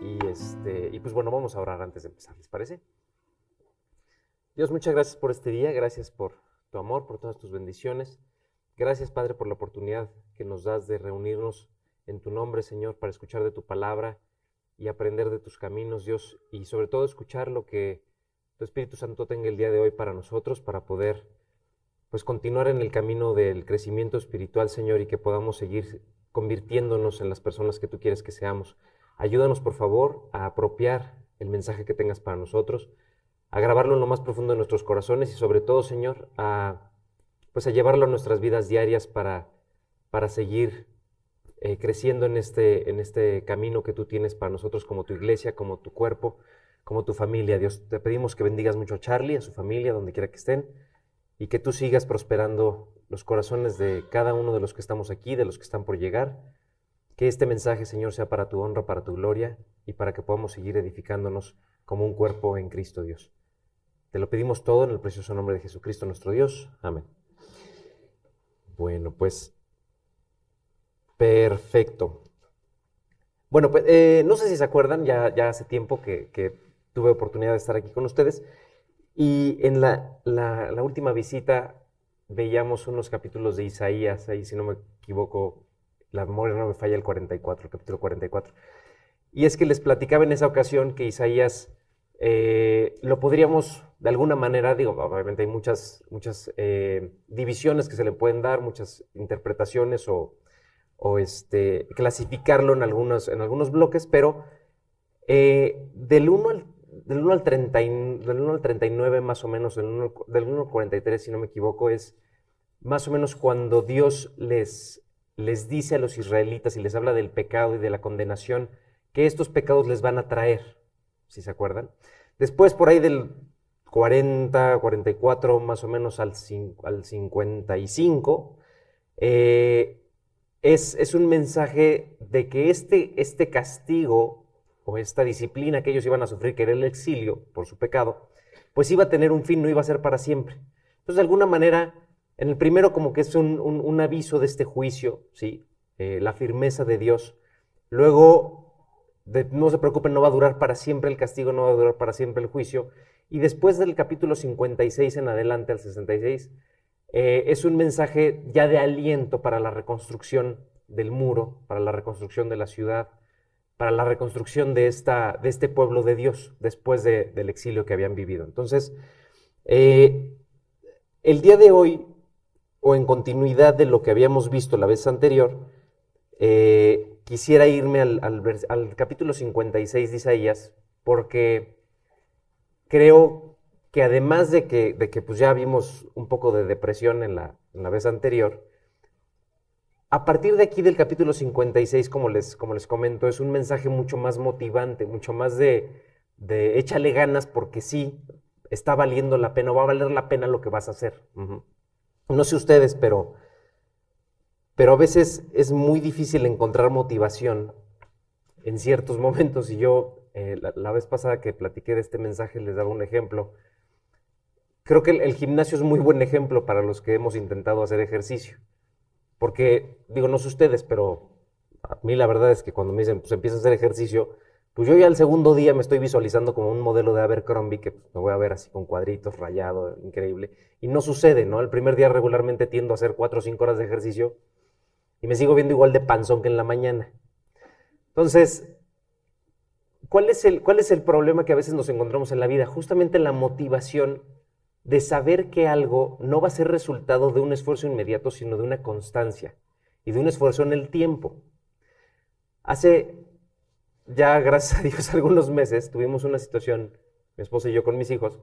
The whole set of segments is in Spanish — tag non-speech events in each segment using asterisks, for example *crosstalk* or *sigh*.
Y, este, y pues bueno, vamos a orar antes de empezar, ¿les parece? Dios, muchas gracias por este día, gracias por tu amor, por todas tus bendiciones. Gracias, Padre, por la oportunidad que nos das de reunirnos en tu nombre, Señor, para escuchar de tu palabra y aprender de tus caminos, Dios, y sobre todo escuchar lo que tu Espíritu Santo tenga el día de hoy para nosotros, para poder pues continuar en el camino del crecimiento espiritual, Señor, y que podamos seguir convirtiéndonos en las personas que tú quieres que seamos. Ayúdanos, por favor, a apropiar el mensaje que tengas para nosotros, a grabarlo en lo más profundo de nuestros corazones y sobre todo, Señor, a pues a llevarlo a nuestras vidas diarias para, para seguir eh, creciendo en este, en este camino que tú tienes para nosotros como tu iglesia, como tu cuerpo, como tu familia. Dios, te pedimos que bendigas mucho a Charlie, a su familia, donde quiera que estén, y que tú sigas prosperando los corazones de cada uno de los que estamos aquí, de los que están por llegar. Que este mensaje, Señor, sea para tu honra, para tu gloria y para que podamos seguir edificándonos como un cuerpo en Cristo Dios. Te lo pedimos todo en el precioso nombre de Jesucristo nuestro Dios. Amén. Bueno, pues perfecto. Bueno, pues eh, no sé si se acuerdan, ya, hace tiempo que, tuve oportunidad de estar aquí con ustedes y en la, última visita veíamos unos capítulos de Isaías, ahí si no me equivoco, la memoria no me falla el 44, el capítulo 44. Y es que les platicaba en esa ocasión que Isaías eh, lo podríamos de alguna manera, digo, obviamente hay muchas, muchas eh, divisiones que se le pueden dar, muchas interpretaciones o, o este, clasificarlo en algunos, en algunos bloques, pero eh, del 1 al, del 1 al, 30, del 1 al 39 más o menos, del 1, del 1 al 43 si no me equivoco, es más o menos cuando Dios les, les dice a los israelitas y les habla del pecado y de la condenación que estos pecados les van a traer, si se acuerdan. Después, por ahí del 40, 44, más o menos al, al 55, eh, es, es, un mensaje de que este, este castigo o esta disciplina que ellos iban a sufrir, que era el exilio por su pecado, pues iba a tener un fin, no iba a ser para siempre. Entonces, de alguna manera, en el primero como que es un, un, aviso de este juicio, ¿sí? Eh, la firmeza de Dios. Luego, no se preocupen, no va a durar para siempre el castigo, no va a durar para siempre el juicio. Y después del capítulo 56 en adelante al 66, eh, es un mensaje ya de aliento para la reconstrucción del muro, para la reconstrucción de la ciudad, para la reconstrucción de, esta, de este pueblo de Dios después de, del exilio que habían vivido. Entonces, eh, el día de hoy, o en continuidad de lo que habíamos visto la vez anterior, eh, quisiera irme al, al, al capítulo 56 de Isaías, porque creo que además de que, de que pues ya vimos un poco de depresión en la, en la, vez anterior, a partir de aquí del capítulo 56, como les, como les comento, es un mensaje mucho más motivante, mucho más de, de échale ganas porque sí, está valiendo la pena, o va a valer la pena lo que vas a hacer. No sé ustedes, pero, pero a veces es muy difícil encontrar motivación en ciertos *laughs* momentos y yo eh, la, vez pasada que platiqué de este mensaje les daba un ejemplo. Creo que el, gimnasio es muy buen ejemplo para los que hemos intentado hacer ejercicio. Porque, digo, no sé ustedes, pero a mí la verdad es que cuando me dicen, pues empieza a hacer ejercicio, pues yo ya el segundo día me estoy visualizando como un modelo de Abercrombie, que me voy a ver así con cuadritos, rayado, increíble. Y no sucede, ¿no? El primer día regularmente tiendo a hacer cuatro o cinco horas de ejercicio y me sigo viendo igual de panzón que en la mañana. Entonces, ¿Cuál es, el, ¿Cuál es el problema que a veces nos encontramos en la vida? Justamente la motivación de saber que algo no va a ser resultado de un esfuerzo inmediato, sino de una constancia y de un esfuerzo en el tiempo. Hace ya, *laughs* gracias a Dios, algunos meses tuvimos una situación, mi esposa y yo con mis hijos,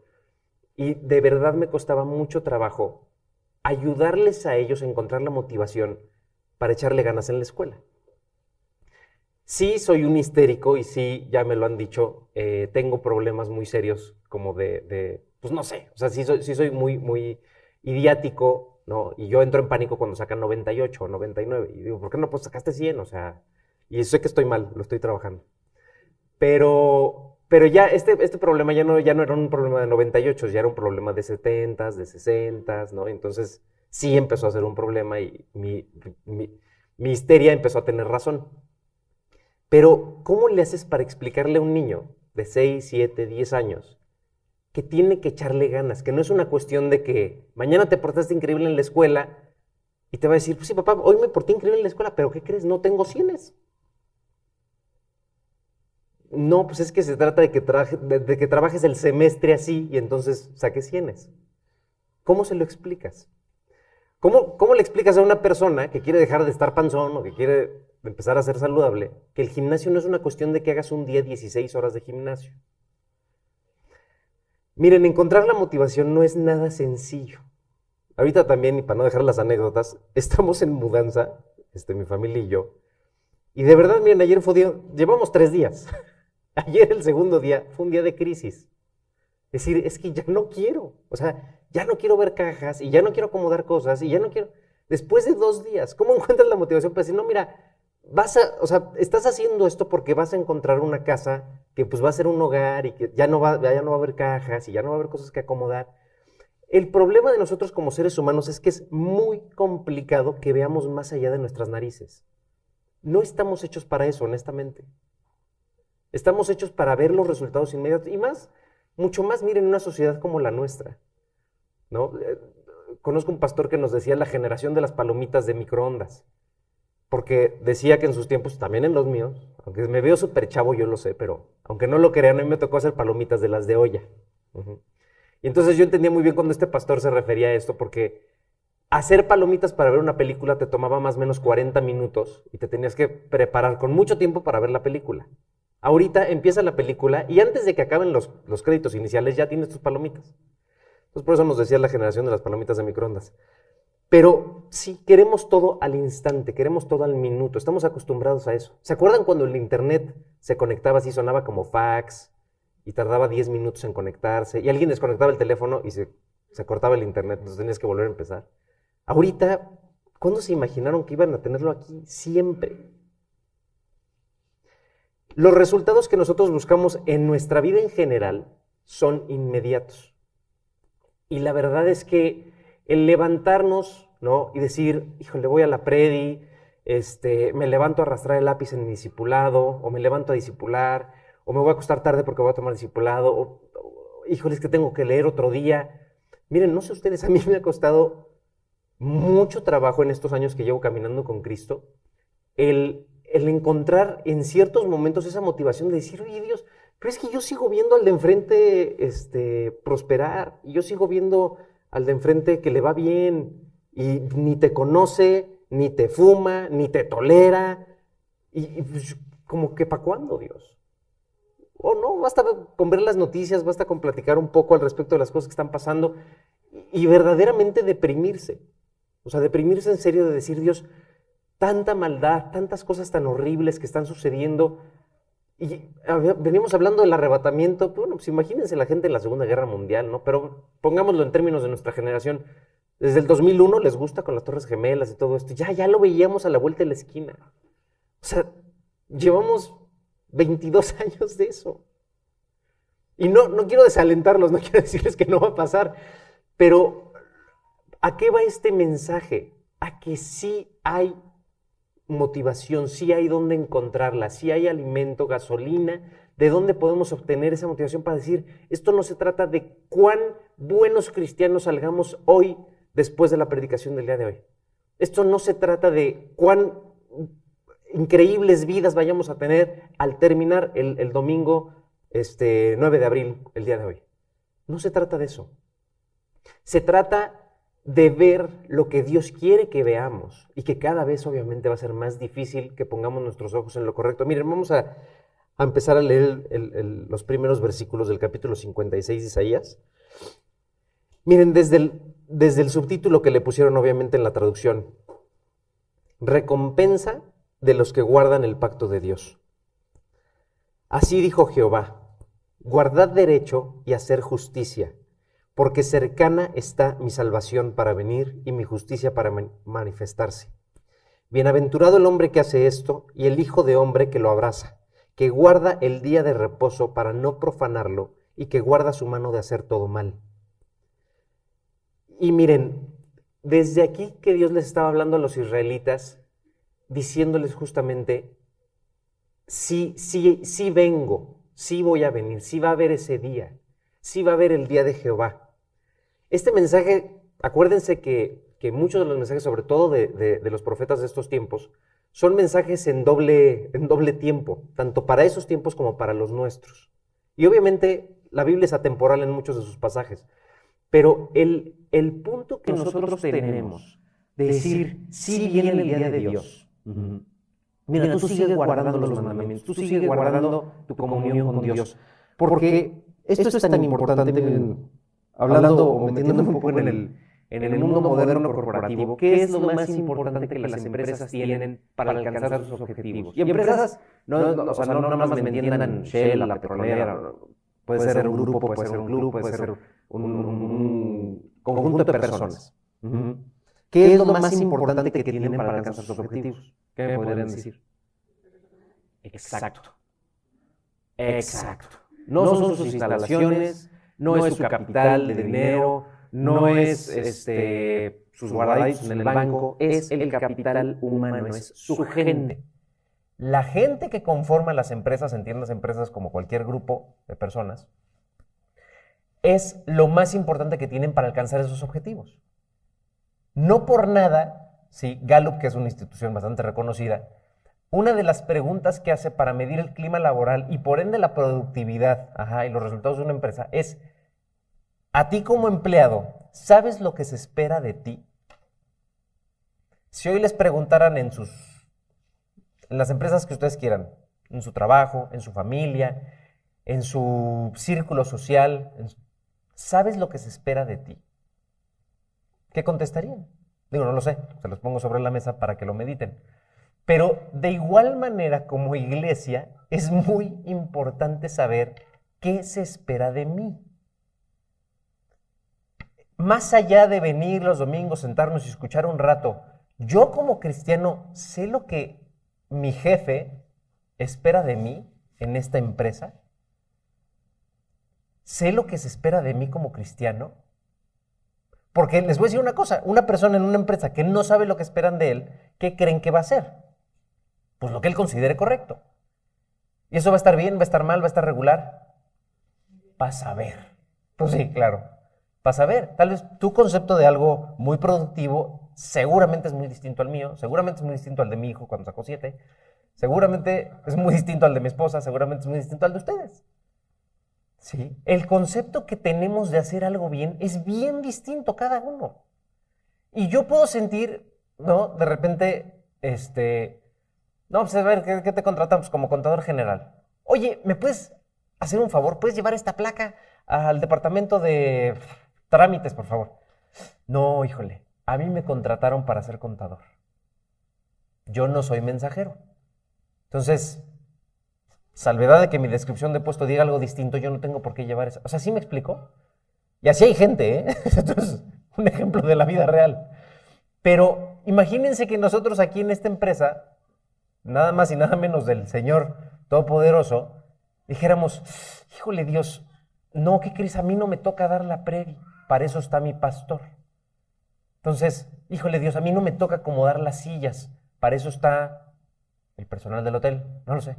y de verdad me costaba mucho trabajo ayudarles a ellos a encontrar la motivación para echarle ganas en la escuela. Sí, soy un histérico y sí, ya me lo han dicho, eh, tengo problemas muy serios como de, de, pues no sé, o sea, sí soy, sí soy muy, muy idiático, ¿no? Y yo entro en pánico cuando sacan 98 o 99 y digo, ¿por qué no pues sacaste 100? O sea, y sé que estoy mal, lo estoy trabajando. Pero pero ya este, este problema ya no, ya no era un problema de 98, ya era un problema de 70, de 60, ¿no? Entonces sí empezó a ser un problema y mi, mi, mi histeria empezó a tener razón. Pero, ¿cómo le haces para explicarle a un niño de 6, 7, 10 años que tiene que echarle ganas, que no es una cuestión de que mañana te portaste increíble en la escuela y te va a decir, pues sí, papá, hoy me porté increíble en la escuela, pero ¿qué crees? No tengo cienes. No, pues es que se trata de que, trabajes el semestre así y entonces saques cienes. ¿Cómo se lo explicas? ¿Cómo, ¿Cómo le explicas a una persona que quiere dejar de estar panzón o que quiere empezar a ser saludable que el gimnasio no es una cuestión de que hagas un día 16 horas de gimnasio? Miren, encontrar la motivación no es nada sencillo. Ahorita también, y para no dejar las anécdotas, *laughs* estamos en mudanza, este, mi familia y yo. Y de verdad, miren, ayer fue día, llevamos tres días. *laughs* Ayer el segundo día fue un día de crisis. Es decir, es que ya no quiero. O sea, ya no quiero ver cajas y ya no quiero acomodar cosas y ya no quiero. Después de dos días, ¿cómo *laughs* encuentras la motivación para decir, no, mira, vas a, o sea, estás haciendo esto porque vas a encontrar una casa que pues va a ser un hogar y que ya no va, ya no va a haber cajas y ya no va a haber cosas que acomodar. El problema de nosotros como seres humanos es que es muy complicado que veamos más allá de nuestras narices. No estamos hechos para eso, honestamente. Estamos hechos para ver los resultados inmediatos y más, mucho más, miren, una sociedad como la nuestra. ¿no? Eh, conozco un pastor que nos decía la generación de las palomitas de microondas, porque decía que en sus tiempos, también en los míos, aunque me veo súper chavo, yo lo sé, pero aunque no lo crean, a mí me tocó hacer palomitas de las de olla. Y entonces yo entendía muy bien cuando este pastor se refería a esto, porque hacer palomitas para ver una película te tomaba más o menos 40 minutos y te tenías que preparar con mucho tiempo para ver la película. Ahorita empieza la película y antes de que acaben los, los créditos iniciales ya tienes tus palomitas. Entonces por eso nos decía la generación de las palomitas de microondas. Pero sí, queremos todo al instante, queremos todo al minuto, estamos acostumbrados a eso. ¿Se acuerdan cuando el internet se conectaba así, sonaba como fax y tardaba 10 minutos en conectarse y alguien desconectaba el teléfono y se, se cortaba el internet, entonces tenías que volver a empezar? Ahorita, ¿cuándo se imaginaron que iban a tenerlo aquí? Siempre. Los resultados que nosotros buscamos en nuestra vida en general son inmediatos. Y la verdad es que el levantarnos, ¿no? Y decir, híjole, voy a la predi, este, me levanto a arrastrar el lápiz en mi discipulado, o me levanto a discipular, o me voy a acostar tarde porque voy a tomar discipulado, o, híjole, es que tengo que leer otro día. Miren, no sé ustedes, a mí me ha costado mucho trabajo en estos años que llevo caminando con Cristo, el, el encontrar en ciertos momentos esa motivación de decir, oye Dios, pero es que yo sigo viendo al de enfrente este, prosperar, y yo sigo viendo al de enfrente que le va bien, y ni te conoce, ni te fuma, ni te tolera, y, pues, como que para cuándo, Dios. O no, basta con ver las noticias, basta con platicar un poco al respecto de las cosas que están pasando y verdaderamente deprimirse. O sea, deprimirse en serio de decir, Dios, tanta maldad, tantas cosas tan horribles que están sucediendo, y venimos hablando del arrebatamiento, bueno, pues imagínense la gente en la Segunda Guerra Mundial, ¿no? Pero pongámoslo en términos de nuestra generación. Desde el 2001 les gusta con las Torres Gemelas y todo esto. Ya, ya lo veíamos a la vuelta de la esquina. O sea, llevamos 22 *laughs* años de eso. Y no, no quiero desalentarlos, no *laughs* quiero decirles que no va a pasar, pero ¿a qué va este mensaje? A que sí hay motivación, si hay dónde encontrarla, si hay alimento, gasolina, de dónde podemos obtener esa motivación para decir, esto no se trata de cuán buenos cristianos salgamos hoy después de la predicación del día de hoy. Esto no se trata de cuán increíbles vidas vayamos a tener al terminar el, domingo este, 9 de abril, el día de hoy. No se trata de eso. Se trata de ver lo que Dios quiere que veamos y que cada vez obviamente va a ser más difícil que pongamos nuestros ojos en lo correcto. Miren, vamos a, empezar a leer los primeros versículos del capítulo 56 de Isaías. Miren, desde el, desde el subtítulo que le pusieron obviamente en la traducción, recompensa de los que guardan el pacto de Dios. Así dijo Jehová, guardad derecho y hacer justicia porque cercana está mi salvación para venir y mi justicia para manifestarse. Bienaventurado el hombre que hace esto y el hijo de hombre que lo abraza, que guarda el día de reposo para no profanarlo y que guarda su mano de hacer todo mal. Y miren, desde aquí que Dios les estaba hablando a los israelitas, diciéndoles justamente, sí, sí, sí vengo, sí voy a venir, sí va a haber ese día, sí va a haber el día de Jehová. Este mensaje, acuérdense que, que muchos de los mensajes, sobre todo de, de los profetas de estos tiempos, son mensajes en doble, en doble tiempo, tanto para esos tiempos como para los nuestros. Y obviamente la Biblia es atemporal en muchos de sus pasajes, pero el, el punto que nosotros, tenemos de decir, sí viene el día de Dios. Mira, tú sigues guardando los mandamientos, tú sigues guardando tu comunión con Dios, porque esto es tan importante, hablando o metiéndome un poco en el, en el mundo moderno corporativo, ¿qué es lo más importante que las empresas tienen para alcanzar sus objetivos? Y empresas, no, o sea, no, no más me entiendan Shell, la petrolera, puede ser un grupo, puede ser un club, puede ser un, conjunto de personas. ¿Qué es lo más importante que tienen para alcanzar sus objetivos? ¿Qué me podrían decir? Exacto. Exacto. No son sus instalaciones, no es su capital de dinero, no es este, sus guardaditos en el banco, es el capital humano, es su gente. La gente que conforma las empresas, entiendas empresas como cualquier grupo de personas, es lo más importante que tienen para alcanzar esos objetivos. No por nada, sí, Gallup, que es una institución bastante reconocida, una de las preguntas que hace para medir el clima laboral y por ende la productividad y los resultados de una empresa es a ti como empleado, ¿sabes lo que se espera de ti? Si hoy les preguntaran en sus en las empresas que ustedes quieran, en su trabajo, en su familia, en su círculo social, ¿sabes lo que se espera de ti? ¿Qué contestarían? Digo, no lo sé, se los pongo sobre la mesa para que lo mediten. Pero de igual manera como iglesia es muy importante saber qué se espera de mí más allá de venir los domingos, sentarnos y escuchar un rato, yo como cristiano sé lo que mi jefe espera de mí en esta empresa. Sé lo que se espera de mí como cristiano. Porque les voy a decir una cosa, una persona en una empresa que no sabe lo que esperan de él, ¿qué creen que va a hacer? Pues lo que él considere correcto. ¿Y eso va a estar bien, va a estar mal, va a estar regular? Va a saber. Pues sí, claro para saber. Tal vez tu concepto de algo muy productivo seguramente es muy distinto al mío, seguramente es muy distinto al de mi hijo cuando sacó siete, seguramente es muy distinto al de mi esposa, seguramente es muy distinto al de ustedes. ¿Sí? El concepto que tenemos de hacer algo bien es bien distinto cada uno. Y yo puedo sentir, ¿no? De repente, este, no, pues a ver, ¿qué, qué te contratamos como contador general? Oye, ¿me puedes hacer un favor? ¿Puedes llevar esta placa al departamento de Trámites, por favor. No, híjole, a mí me contrataron para ser contador. Yo no soy mensajero. Entonces, salvedad de que mi descripción de puesto diga algo distinto, yo no tengo por qué llevar eso. O sea, ¿sí me explico? Y así hay gente, ¿eh? *laughs* Esto es un ejemplo de la vida real. Pero imagínense que nosotros aquí en esta empresa, nada más y nada menos del Señor Todopoderoso, dijéramos, híjole Dios, no, ¿qué crees? A mí no me toca dar la previa para eso está mi pastor. Entonces, híjole Dios, a mí no me toca acomodar las sillas, para eso está el personal del hotel, no lo sé.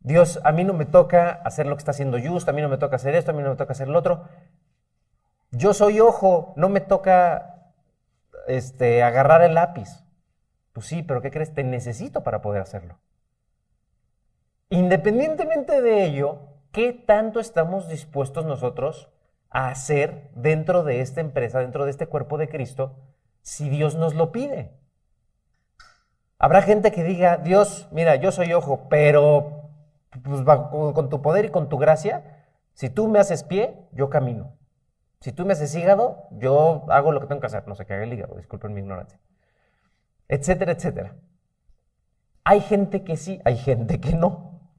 Dios, a mí no me toca hacer lo que está haciendo Just, a mí no me toca hacer esto, a mí no me toca hacer lo otro. Yo soy ojo, no me toca este, agarrar el lápiz. Pues sí, pero ¿qué crees? Te necesito para poder hacerlo. Independientemente de ello, ¿qué tanto estamos dispuestos nosotros a hacer dentro de esta empresa, dentro de este cuerpo de Cristo, si Dios nos lo pide. Habrá gente que diga, Dios, mira, yo soy ojo, pero pues, con tu poder y con tu gracia, si tú me haces pie, yo camino. Si tú me haces hígado, yo hago lo que tengo que hacer. No sé qué haga el hígado, disculpen mi ignorancia. Etcétera, etcétera. Hay gente que sí, hay gente que no.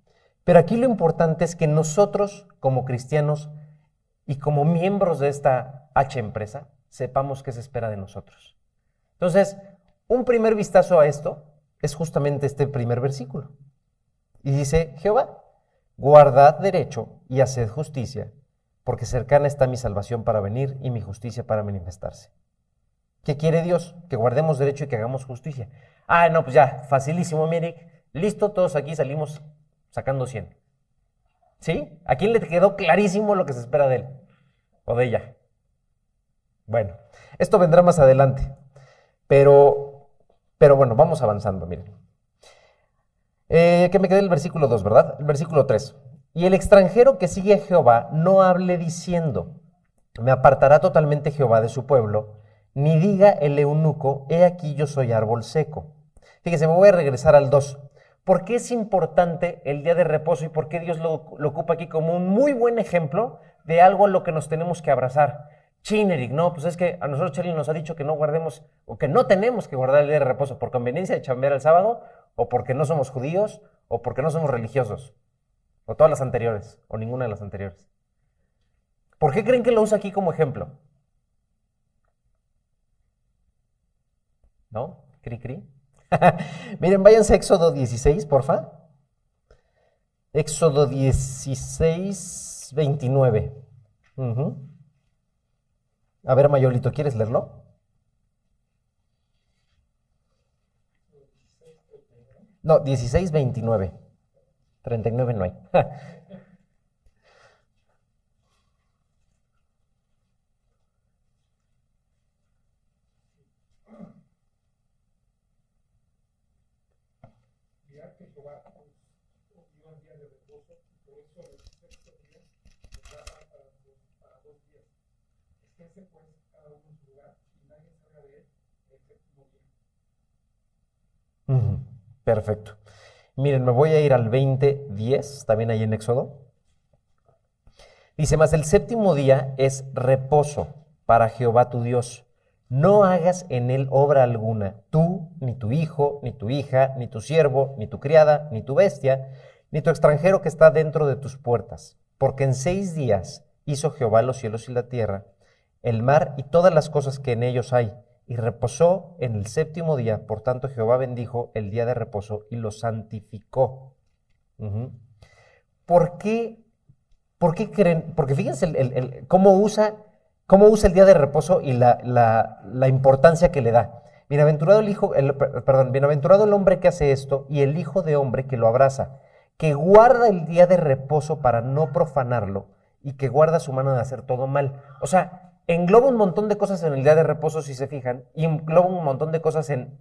Pero aquí lo importante es que nosotros, como cristianos, y como miembros de esta H empresa sepamos qué se espera de nosotros. Entonces, un primer vistazo a esto es justamente este primer versículo. Y dice, Jehová, guardad derecho y haced justicia, porque cercana está mi salvación para venir y mi justicia para manifestarse. ¿Qué quiere Dios? Que guardemos derecho y que hagamos justicia. Ah, no, pues ya, facilísimo, mire. Listo, todos aquí salimos sacando 100. ¿Sí? ¿A quién le quedó clarísimo lo que se espera de él? O de ella. Bueno, esto vendrá más adelante. Pero, pero bueno, vamos avanzando, miren. Eh, que me quedé el versículo 2, ¿verdad? El versículo 3. Y el extranjero que sigue a Jehová no hable diciendo, me apartará totalmente Jehová de su pueblo, ni diga el eunuco, he aquí yo soy árbol seco. Fíjese, me voy a regresar al 2. ¿Por qué es importante el día de reposo y por qué Dios lo, ocupa aquí como un muy buen ejemplo de algo a lo que nos tenemos que abrazar? Chineric, no, pues es que a nosotros Charlie nos ha dicho que no guardemos o que no tenemos que guardar el día de reposo por conveniencia de chambear el sábado o porque no somos judíos o porque no somos religiosos o todas las anteriores o ninguna de las anteriores. ¿Por qué creen que lo usa aquí como ejemplo? ¿No? Cri cri. *laughs* Miren, váyanse a Éxodo 16, porfa. Éxodo 16, 29. A ver, Mayolito, ¿quieres leerlo? No, 16, 29. 39 no hay. *laughs* Perfecto. Miren, me voy a ir al 20.10, también ahí en Éxodo. Dice, más el séptimo día es reposo para Jehová tu Dios. No hagas en él obra alguna, tú, ni tu hijo, ni tu hija, ni tu siervo, ni tu criada, ni tu bestia, ni tu extranjero que está dentro de tus puertas. Porque en seis días hizo Jehová los cielos y la tierra, el mar y todas las cosas que en ellos hay y reposó en el séptimo día. Por tanto, Jehová bendijo el día de reposo y lo santificó. ¿Por qué? ¿Por qué creen? Porque fíjense cómo, usa, cómo usa el día de reposo y la, la, importancia que le da. Bienaventurado el hijo, perdón, bienaventurado el hombre que hace esto y el hijo de hombre que lo abraza, que guarda el día de reposo para no profanarlo y que guarda su mano de hacer todo mal. O sea, engloba un montón de cosas en el día de reposo, si se fijan, y engloba un montón de cosas en,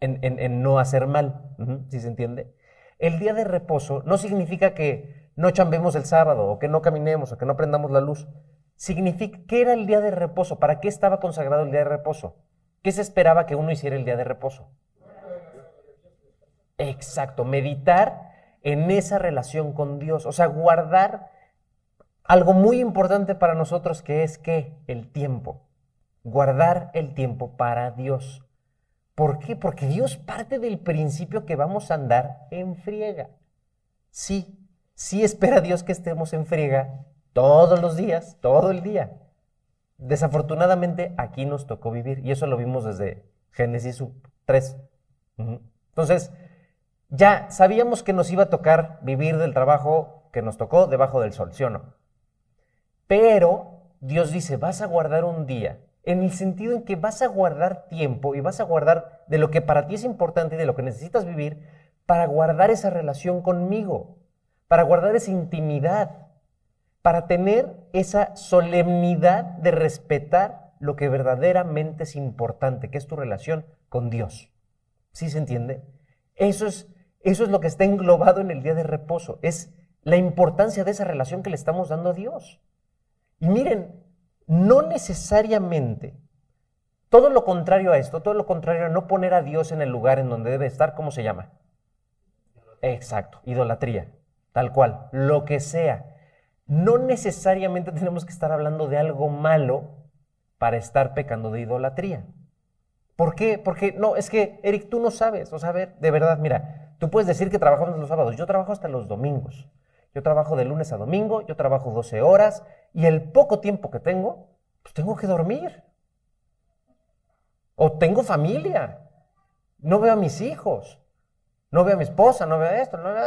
en, no hacer mal, si se entiende. El día de reposo no significa que no chambemos el sábado, o que no caminemos, o que no prendamos la luz. Significa, ¿qué era el día de reposo? ¿Para qué estaba consagrado el día de reposo? ¿Qué se esperaba que uno hiciera el día de reposo? Exacto, meditar en esa relación con Dios, o sea, guardar algo muy importante para nosotros que es que el tiempo, guardar el tiempo para Dios. ¿Por qué? Porque Dios parte del principio que vamos a andar en friega. Sí, sí espera Dios que estemos en friega todos los días, todo el día. Desafortunadamente aquí nos tocó vivir y eso lo vimos desde Génesis 3. Entonces, ya sabíamos que nos iba a tocar vivir del trabajo que nos tocó debajo del sol, ¿sí o no? Pero Dios dice, vas a guardar un día, en el sentido en que vas a guardar tiempo y vas a guardar de lo que para ti es importante y de lo que necesitas vivir para guardar esa relación conmigo, para guardar esa intimidad, para tener esa solemnidad de respetar lo que verdaderamente es importante, que es tu relación con Dios. ¿Sí se entiende? Eso es, eso es lo que está englobado en el día de reposo, es la importancia de esa relación que le estamos dando a Dios. Y miren, no necesariamente, todo lo contrario a esto, todo lo contrario a no poner a Dios en el lugar en donde debe estar, ¿cómo se llama? Exacto, idolatría, tal cual, lo que sea. No necesariamente tenemos que estar hablando de algo malo para estar pecando de idolatría. ¿Por qué? Porque no, es que, Eric, tú no sabes. O sea, a ver, de verdad, mira, tú puedes decir que trabajamos los sábados. Yo trabajo hasta los domingos. Yo trabajo de lunes a domingo, yo trabajo 12 horas y el poco tiempo que tengo, pues tengo que dormir. O tengo familia, no veo a mis hijos. no veo a mi esposa, no veo esto, no veo...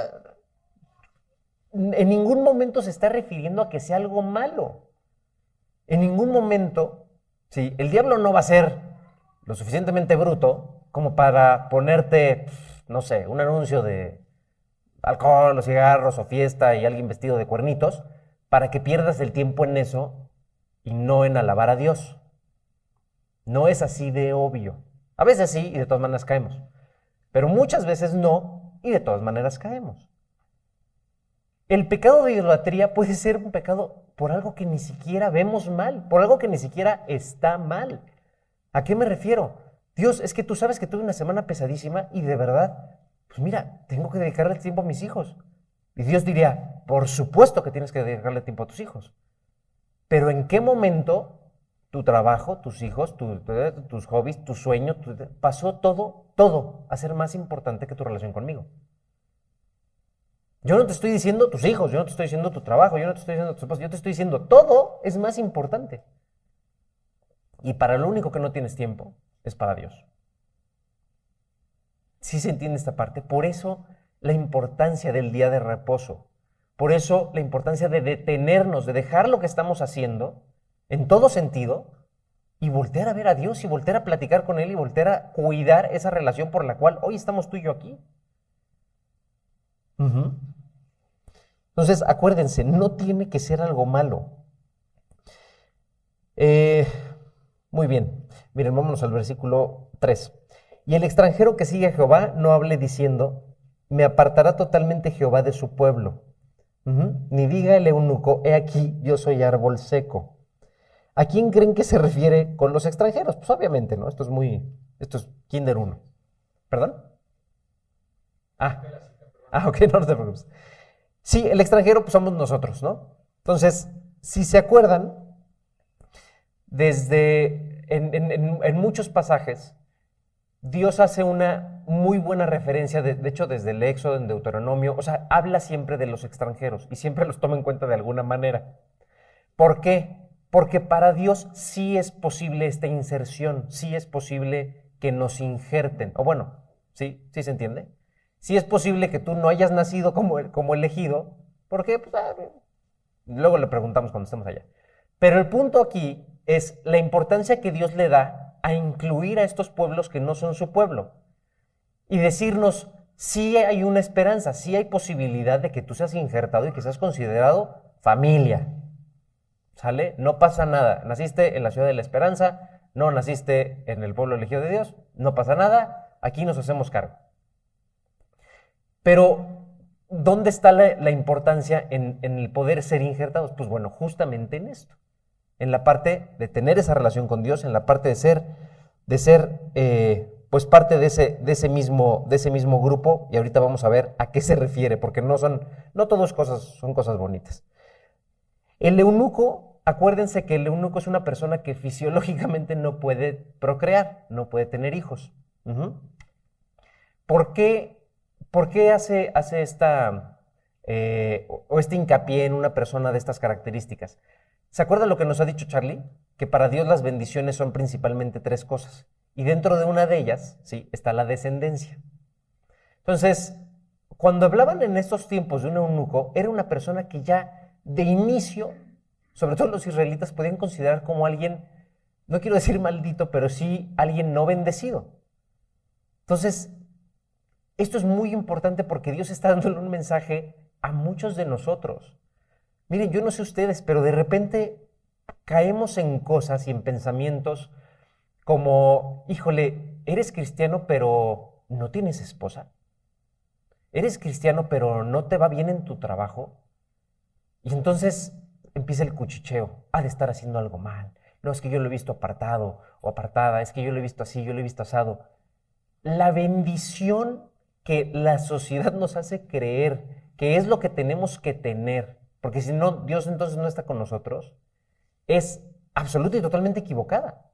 En ningún momento se está refiriendo a que sea algo malo. En ningún momento, ¿sí? el diablo no va a ser lo suficientemente bruto como para ponerte, no sé, un anuncio de alcohol o cigarros o fiesta y alguien vestido de cuernitos para que pierdas el tiempo en eso y no en alabar a Dios. No es así de obvio. A veces sí y de todas maneras caemos. Pero muchas veces no y de todas maneras caemos. El pecado de idolatría puede ser un pecado por algo que ni siquiera vemos mal, por algo que ni siquiera está mal. ¿A qué me refiero? Dios, es que tú sabes que tuve una semana pesadísima y de verdad, pues mira, tengo que dedicarle tiempo a mis hijos. Y Dios diría, por supuesto que tienes que dedicarle tiempo a tus hijos. Pero ¿en qué momento tu trabajo, tus hijos, tus hobbies, tu sueño, pasó todo, todo a ser más importante que tu relación conmigo? Yo no te estoy diciendo tus hijos, yo no te estoy diciendo tu trabajo, yo no te estoy diciendo tu esposa, yo te estoy diciendo todo es más importante. Y para lo único que no tienes tiempo es para Dios. Sí se entiende esta parte. Por eso la importancia del día de reposo. Por eso la importancia de detenernos, de dejar lo que estamos haciendo en todo sentido y voltear a ver a Dios y voltear a platicar con Él y voltear a cuidar esa relación por la cual hoy estamos tú y yo aquí. Entonces, acuérdense, no tiene que ser algo malo. Eh, muy bien, miren, vámonos al versículo 3. Y el extranjero que sigue a Jehová no hable diciendo, me apartará totalmente Jehová de su pueblo. Ni diga el eunuco, he aquí, yo soy árbol seco. ¿A quién creen que se refiere con los extranjeros? Pues obviamente, ¿no? Esto es muy, esto es Kinder 1. ¿Perdón? Ah, ah ok, *laughs* no, no te preocupes. Sí, el extranjero pues somos nosotros, ¿no? Entonces, si se acuerdan, desde en, muchos pasajes, Dios hace una muy buena referencia, de, hecho desde el Éxodo, en Deuteronomio, o sea, habla siempre de los extranjeros y siempre los toma en cuenta de alguna manera. ¿Por qué? Porque para Dios sí es posible esta inserción, sí es posible que nos injerten, o bueno, ¿sí? ¿Sí se entiende? Si es posible que tú no hayas nacido como, como elegido, porque pues, ah, luego le preguntamos cuando estemos allá. Pero el punto aquí es la importancia que Dios le da a incluir a estos pueblos que no son su pueblo y decirnos, si hay una esperanza, si hay posibilidad de que tú seas injertado y que seas considerado familia. ¿Sale? No pasa nada. Naciste en la ciudad de la esperanza, no naciste en el pueblo elegido de Dios, no pasa nada, aquí nos hacemos cargo. Pero, ¿dónde está la, importancia en, el poder ser injertados? Pues bueno, justamente en esto. En la parte de tener esa relación con Dios, en la parte de ser, de ser eh, pues parte de ese, de, ese mismo, de ese mismo grupo. Y ahorita vamos a ver a qué se refiere, porque no son, no todas cosas, son cosas bonitas. El eunuco, acuérdense que el eunuco es una persona que fisiológicamente no puede procrear, no puede tener hijos. ¿Por qué ¿Por qué hace, hace esta, eh, o este hincapié en una persona de estas características? ¿Se acuerda lo que nos ha dicho Charlie? Que para Dios las bendiciones son principalmente tres cosas. Y dentro de una de ellas, sí, está la descendencia. Entonces, cuando hablaban en estos tiempos de un eunuco, era una persona que ya de inicio, sobre todo los israelitas, podían considerar como alguien, no quiero decir maldito, pero sí alguien no bendecido. Entonces, esto es muy importante porque Dios está dándole un mensaje a muchos de nosotros. Miren, yo no sé ustedes, pero de repente caemos en cosas y en pensamientos como, híjole, eres cristiano pero no tienes esposa. Eres cristiano pero no te va bien en tu trabajo. Y entonces empieza el cuchicheo. Ha de estar haciendo algo mal. No, es que yo lo he visto apartado o apartada. Es que yo lo he visto así, yo lo he visto asado. La bendición que la sociedad nos hace creer que es lo que tenemos que tener, porque si no, Dios entonces no está con nosotros, es absoluta y totalmente equivocada.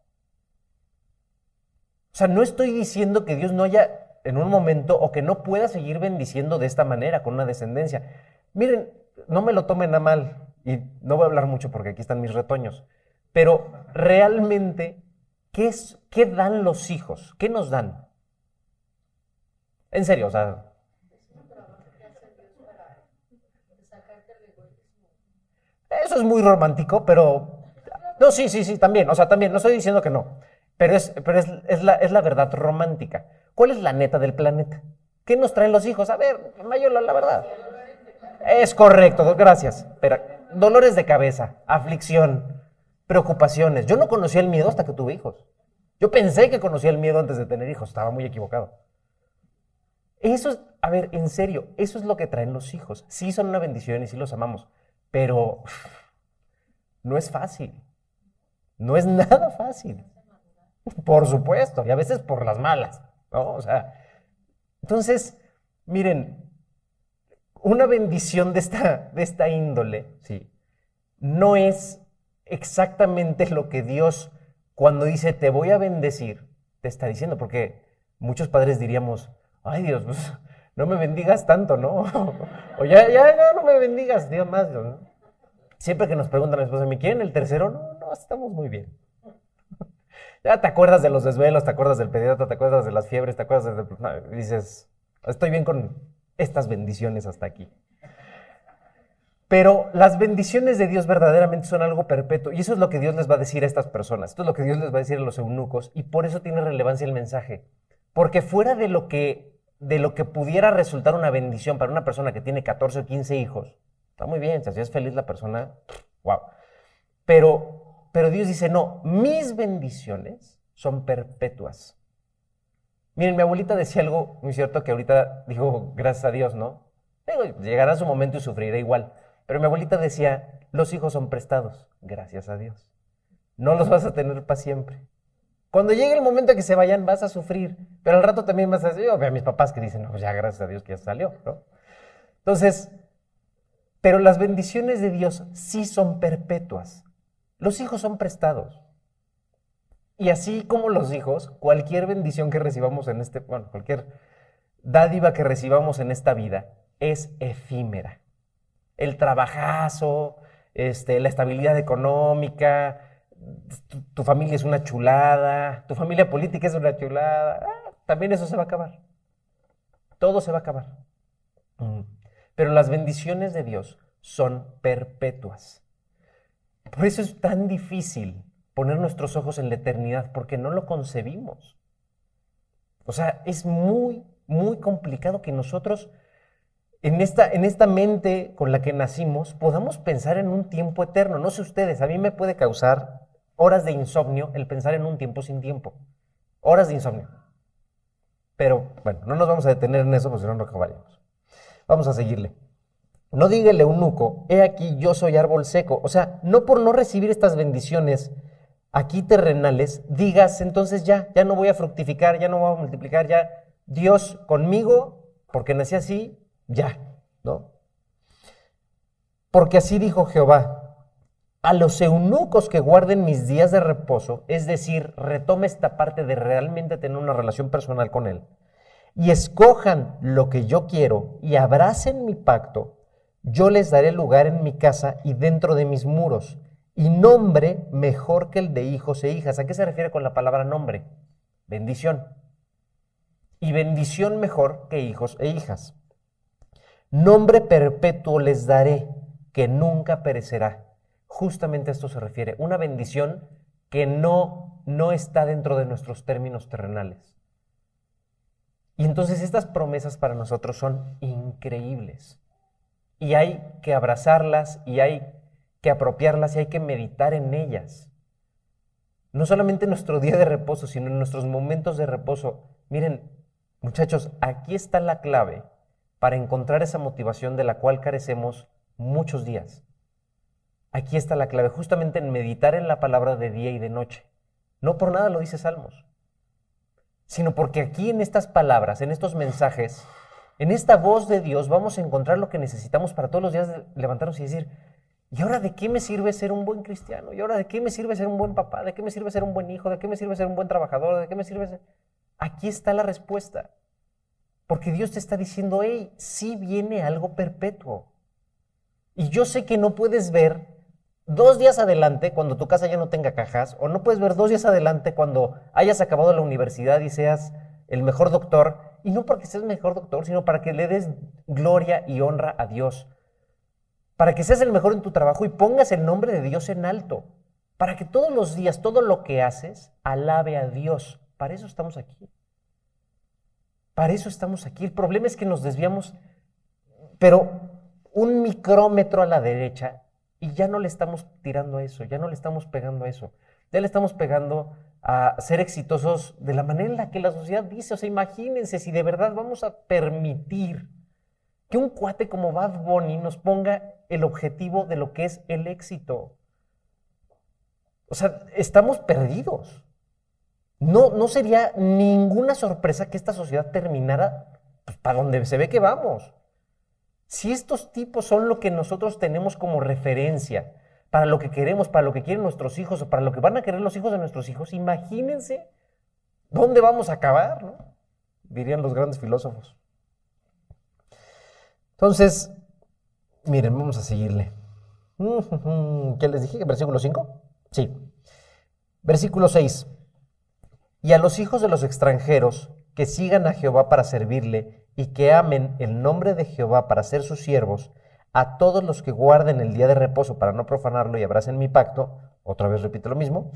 O sea, no estoy diciendo que Dios no haya en un momento o que no pueda seguir bendiciendo de esta manera, con una descendencia. Miren, no me lo tomen a mal y no voy a hablar mucho porque aquí están mis retoños, pero realmente, ¿qué, es, qué dan los hijos? ¿Qué nos dan? En serio, o sea, Eso es muy romántico, pero... No, sí, sí, sí, también. O sea, también, no estoy diciendo que no. Pero es, pero es, la, es la verdad romántica. ¿Cuál es la neta del planeta? ¿Qué nos traen los hijos? A ver, Mayola, la verdad. Es correcto, gracias. Pero dolores de cabeza, aflicción, preocupaciones. Yo no conocía el miedo hasta que tuve hijos. Yo pensé que conocía el miedo antes de tener hijos, estaba muy equivocado. Eso es, a ver, en serio, eso es lo que traen los hijos. Sí son una bendición y sí los amamos, pero no es fácil. No es *laughs* nada fácil. Por supuesto, y a veces por las malas, ¿no? O sea, entonces, miren, una bendición de esta, de esta índole, sí, no es exactamente lo que Dios, cuando dice te voy a bendecir, te está diciendo, porque muchos padres diríamos, ay Dios, *laughs* no me bendigas tanto, ¿no? *laughs* o ya, ya, ya no me bendigas, Dios más, ¿no? Siempre que nos preguntan a mi esposa, ¿me quieren el tercero? No, no, estamos muy bien. *laughs* ya te acuerdas de los desvelos, te acuerdas del pediatra, te acuerdas de las fiebres, te acuerdas de... dices, estoy bien con estas bendiciones hasta aquí. Pero las bendiciones de Dios verdaderamente son algo perpetuo. Y eso es lo que Dios les va a decir a estas personas. Esto es lo que Dios les va a decir a los eunucos. Y por eso tiene relevancia el mensaje. Porque fuera de lo que, de lo que pudiera resultar una bendición para una persona que tiene 14 o 15 hijos, está muy bien, si es feliz la persona, wow. Pero, pero Dios dice, no, mis bendiciones son perpetuas. Miren, mi abuelita decía algo muy cierto que ahorita digo, gracias a Dios, ¿no? llegará su momento y sufrirá igual. Pero mi abuelita decía, los hijos son prestados, gracias a Dios. No los vas a tener para siempre. Cuando llegue el momento que se vayan, vas a sufrir. Pero al rato también vas a decir, yo veo a mis papás que dicen, no, pues ya gracias a Dios que ya salió, ¿no? Entonces, pero las bendiciones de Dios sí son perpetuas. Los hijos son prestados. Y así como los hijos, cualquier bendición que recibamos en este, bueno, cualquier dádiva que recibamos en esta vida es efímera el trabajazo, este, la estabilidad económica, tu, familia es una chulada, tu familia política es una chulada, ah, también eso se va a acabar. Todo se va a acabar. Mm. Pero las bendiciones de Dios son perpetuas. Por eso es tan difícil poner nuestros ojos en la eternidad, porque no lo concebimos. O sea, es muy, muy complicado que nosotros en esta, en esta mente con la que nacimos podamos pensar en un tiempo eterno. No sé ustedes, a mí me puede causar horas de insomnio el pensar en un tiempo sin tiempo. Horas de insomnio. Pero bueno, no nos vamos a detener en eso, porque si no, no acabaríamos. Vamos a seguirle. No diga el eunuco, he aquí yo soy árbol seco. O sea, no por no recibir estas bendiciones aquí terrenales, digas entonces ya, ya no voy a fructificar, ya no voy a multiplicar, ya Dios conmigo, porque nací así, ya, ¿no? Porque así dijo Jehová, a los eunucos que guarden mis días de reposo, es decir, retome esta parte de realmente tener una relación personal con Él, y escojan lo que yo quiero y abracen mi pacto, yo les daré lugar en mi casa y dentro de mis muros, y nombre mejor que el de hijos e hijas. ¿A qué se refiere con la palabra nombre? Bendición. Y bendición mejor que hijos e hijas. Nombre perpetuo les daré, que nunca perecerá. Justamente a esto se refiere, una bendición que no, no está dentro de nuestros términos terrenales. Y entonces estas promesas para nosotros son increíbles. Y hay que abrazarlas y hay que apropiarlas y hay que meditar en ellas. No solamente en nuestro día de reposo, sino en nuestros momentos de reposo. Miren, muchachos, aquí está la clave para encontrar esa motivación de la cual carecemos muchos días. Aquí está la clave, justamente en meditar en la palabra de día y de noche. No por nada lo dice Salmos, sino porque aquí en estas palabras, en estos mensajes, en esta voz de Dios vamos a encontrar lo que necesitamos para todos los días levantarnos y decir, ¿y ahora de qué me sirve ser un buen cristiano? ¿Y ahora de qué me sirve ser un buen papá? ¿De qué me sirve ser un buen hijo? ¿De qué me sirve ser un buen trabajador? ¿De qué me sirve ser... Aquí está la respuesta. Porque Dios te está diciendo, hey, sí viene algo perpetuo. Y yo sé que no puedes ver dos días adelante cuando tu casa ya no tenga cajas, o no puedes ver dos días adelante cuando hayas acabado la universidad y seas el mejor doctor, y no porque seas el mejor doctor, sino para que le des gloria y honra a Dios. para que seas el mejor en tu trabajo y pongas el nombre de Dios en alto, para que todos los días, todo lo que haces, alabe a Dios. Para eso estamos aquí. Para eso estamos aquí. El problema es que nos desviamos, pero un micrómetro a la derecha y ya no le estamos tirando a eso, ya no le estamos pegando a eso. Ya le estamos pegando a ser exitosos de la manera en la que la sociedad dice. O sea, imagínense si de verdad vamos a permitir que un cuate como Bad Bunny nos ponga el objetivo de lo que es el éxito. O sea, estamos perdidos. No, no sería ninguna sorpresa que esta sociedad terminara pues, para donde se ve que vamos. Si estos tipos son lo que nosotros tenemos como referencia para lo que queremos, para lo que quieren nuestros hijos o para lo que van a querer los hijos de nuestros hijos, imagínense dónde vamos a acabar. Dirían los grandes filósofos. Entonces, miren, vamos a seguirle. ¿Qué les dije? ¿Versículo 5? Sí. Versículo 6. Y a los hijos de los extranjeros que sigan a Jehová para servirle y que amen el nombre de Jehová para ser sus siervos, a todos los que guarden el día de reposo para no profanarlo y abracen mi pacto, otra vez repito lo mismo,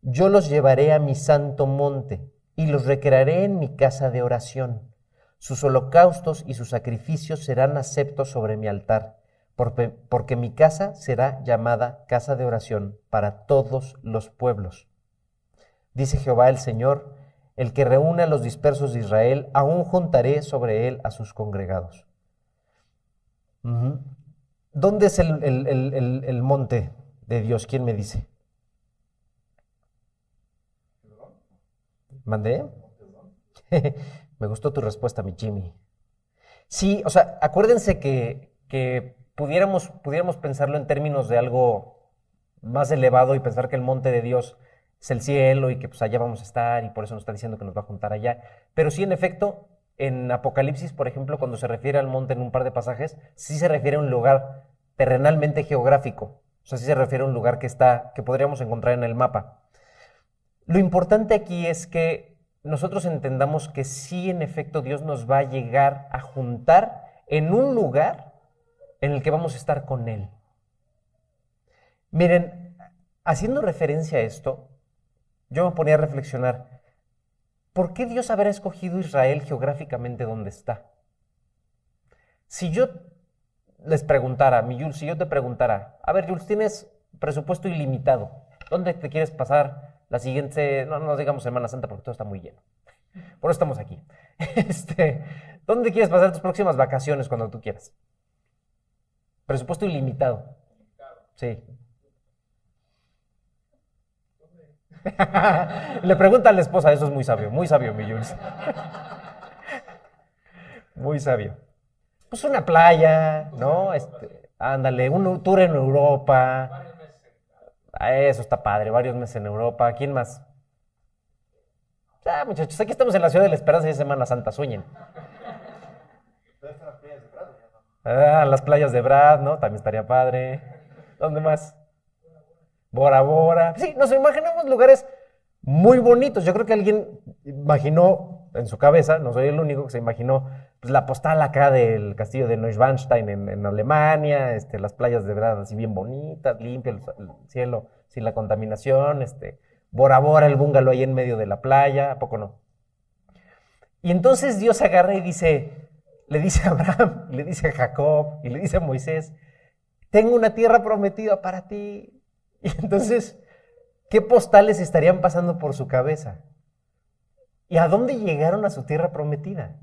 yo los llevaré a mi santo monte y los recrearé en mi casa de oración. Sus holocaustos y sus sacrificios serán aceptos sobre mi altar, porque, porque mi casa será llamada casa de oración para todos los pueblos. Dice Jehová el Señor, el que reúne a los dispersos de Israel, aún juntaré sobre él a sus congregados. ¿Dónde es el, el, monte de Dios? ¿Quién me dice? ¿Mandé? *laughs* Me gustó tu respuesta, mi Jimmy. Sí, o sea, acuérdense que, que pudiéramos, pudiéramos pensarlo en términos de algo más elevado y pensar que el monte de Dios el cielo y que pues allá vamos a estar y por eso nos está diciendo que nos va a juntar allá. Pero sí, en efecto, en Apocalipsis, por ejemplo, cuando se refiere al monte en un par de pasajes, sí se refiere a un lugar terrenalmente geográfico. O sea, sí se refiere a un lugar que está, que podríamos encontrar en el mapa. Lo importante aquí es que nosotros entendamos que sí, en efecto, Dios nos va a llegar a juntar en un lugar en el que vamos a estar con Él. Miren, haciendo referencia a esto, yo me ponía a reflexionar, ¿por qué Dios habrá escogido Israel geográficamente donde está? Si yo les preguntara, mi Jules, si yo te preguntara, a ver, Jules, tienes presupuesto ilimitado, ¿dónde te quieres pasar la siguiente, no, no digamos Semana Santa porque todo está muy lleno. Por eso estamos aquí. *laughs* Este, ¿Dónde quieres pasar tus próximas vacaciones cuando tú quieras? Presupuesto ilimitado. Sí. *laughs* Le pregunta a la esposa, eso es muy sabio, muy sabio, mi Jules. *laughs* muy sabio. Pues una playa, ¿no? Este, ándale, un tour en Europa. Eso está padre, varios meses en Europa. ¿Quién más? Ah, muchachos, aquí estamos en la ciudad de la esperanza y es Semana Santa, sueñen. Ah, las playas de Brad, ¿no? También estaría padre. ¿Dónde más? Bora Bora. Sí, nos imaginamos lugares muy bonitos. Yo creo que alguien imaginó en su cabeza, no soy el único que se imaginó, pues la postal acá del castillo de Neuschwanstein en, Alemania, este, las playas de verdad así bien bonitas, limpio el, cielo sin la contaminación, este, Bora Bora, el bungalow ahí en medio de la playa, ¿a poco no? Y entonces Dios agarra y dice, le dice a Abraham, le dice a Jacob, y le dice a Moisés, tengo una tierra prometida para ti. Y *laughs* entonces, ¿qué postales estarían pasando por su cabeza? ¿Y a dónde llegaron a su tierra prometida?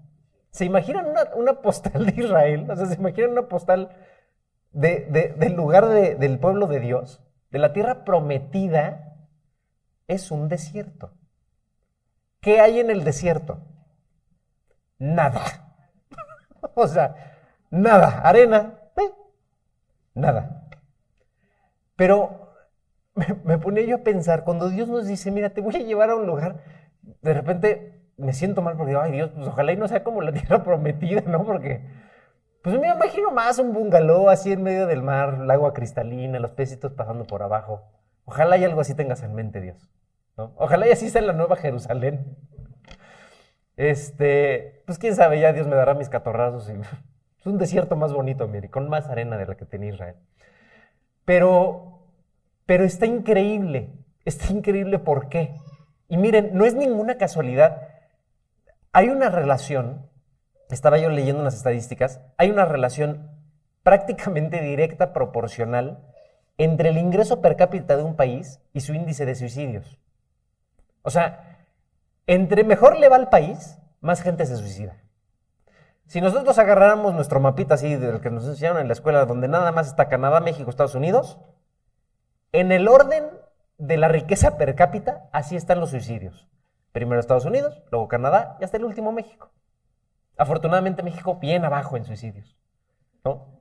¿Se imaginan una, postal de Israel? O sea, ¿se imaginan una postal del lugar del pueblo de Dios? De la tierra prometida es un desierto. ¿Qué hay en el desierto? Nada. *laughs* o sea, nada. Arena, eh, nada. Pero me, me yo a pensar, cuando Dios nos dice, mira, te voy a llevar a un lugar de repente me siento mal porque, ay Dios, pues ojalá y no sea como la *laughs* tierra prometida, ¿no? Porque, pues me imagino más un bungalow así en medio del mar, el agua cristalina, los pecitos pasando por abajo. Ojalá y algo así tengas en mente, Dios. ¿no? Ojalá y así sea la nueva Jerusalén. Este, pues quién sabe, ya Dios me dará mis catorrazos y *laughs* Es un desierto más bonito, mire, con más arena de la que tenía Israel. Pero, pero está increíble. Está increíble por qué. Y miren, no es ninguna casualidad. Hay una relación, estaba yo leyendo unas estadísticas, hay una relación prácticamente directa, proporcional, entre el ingreso per cápita de un país y su índice de suicidios. O sea, entre mejor le va al país, más gente se suicida. Si nosotros agarráramos nuestro mapita así del que nos enseñaron en la escuela, donde nada más está Canadá, México, Estados Unidos, en el orden de la riqueza per cápita, así están los suicidios. Primero Estados Unidos, luego Canadá y hasta el último México. Afortunadamente México bien abajo en suicidios. ¿no?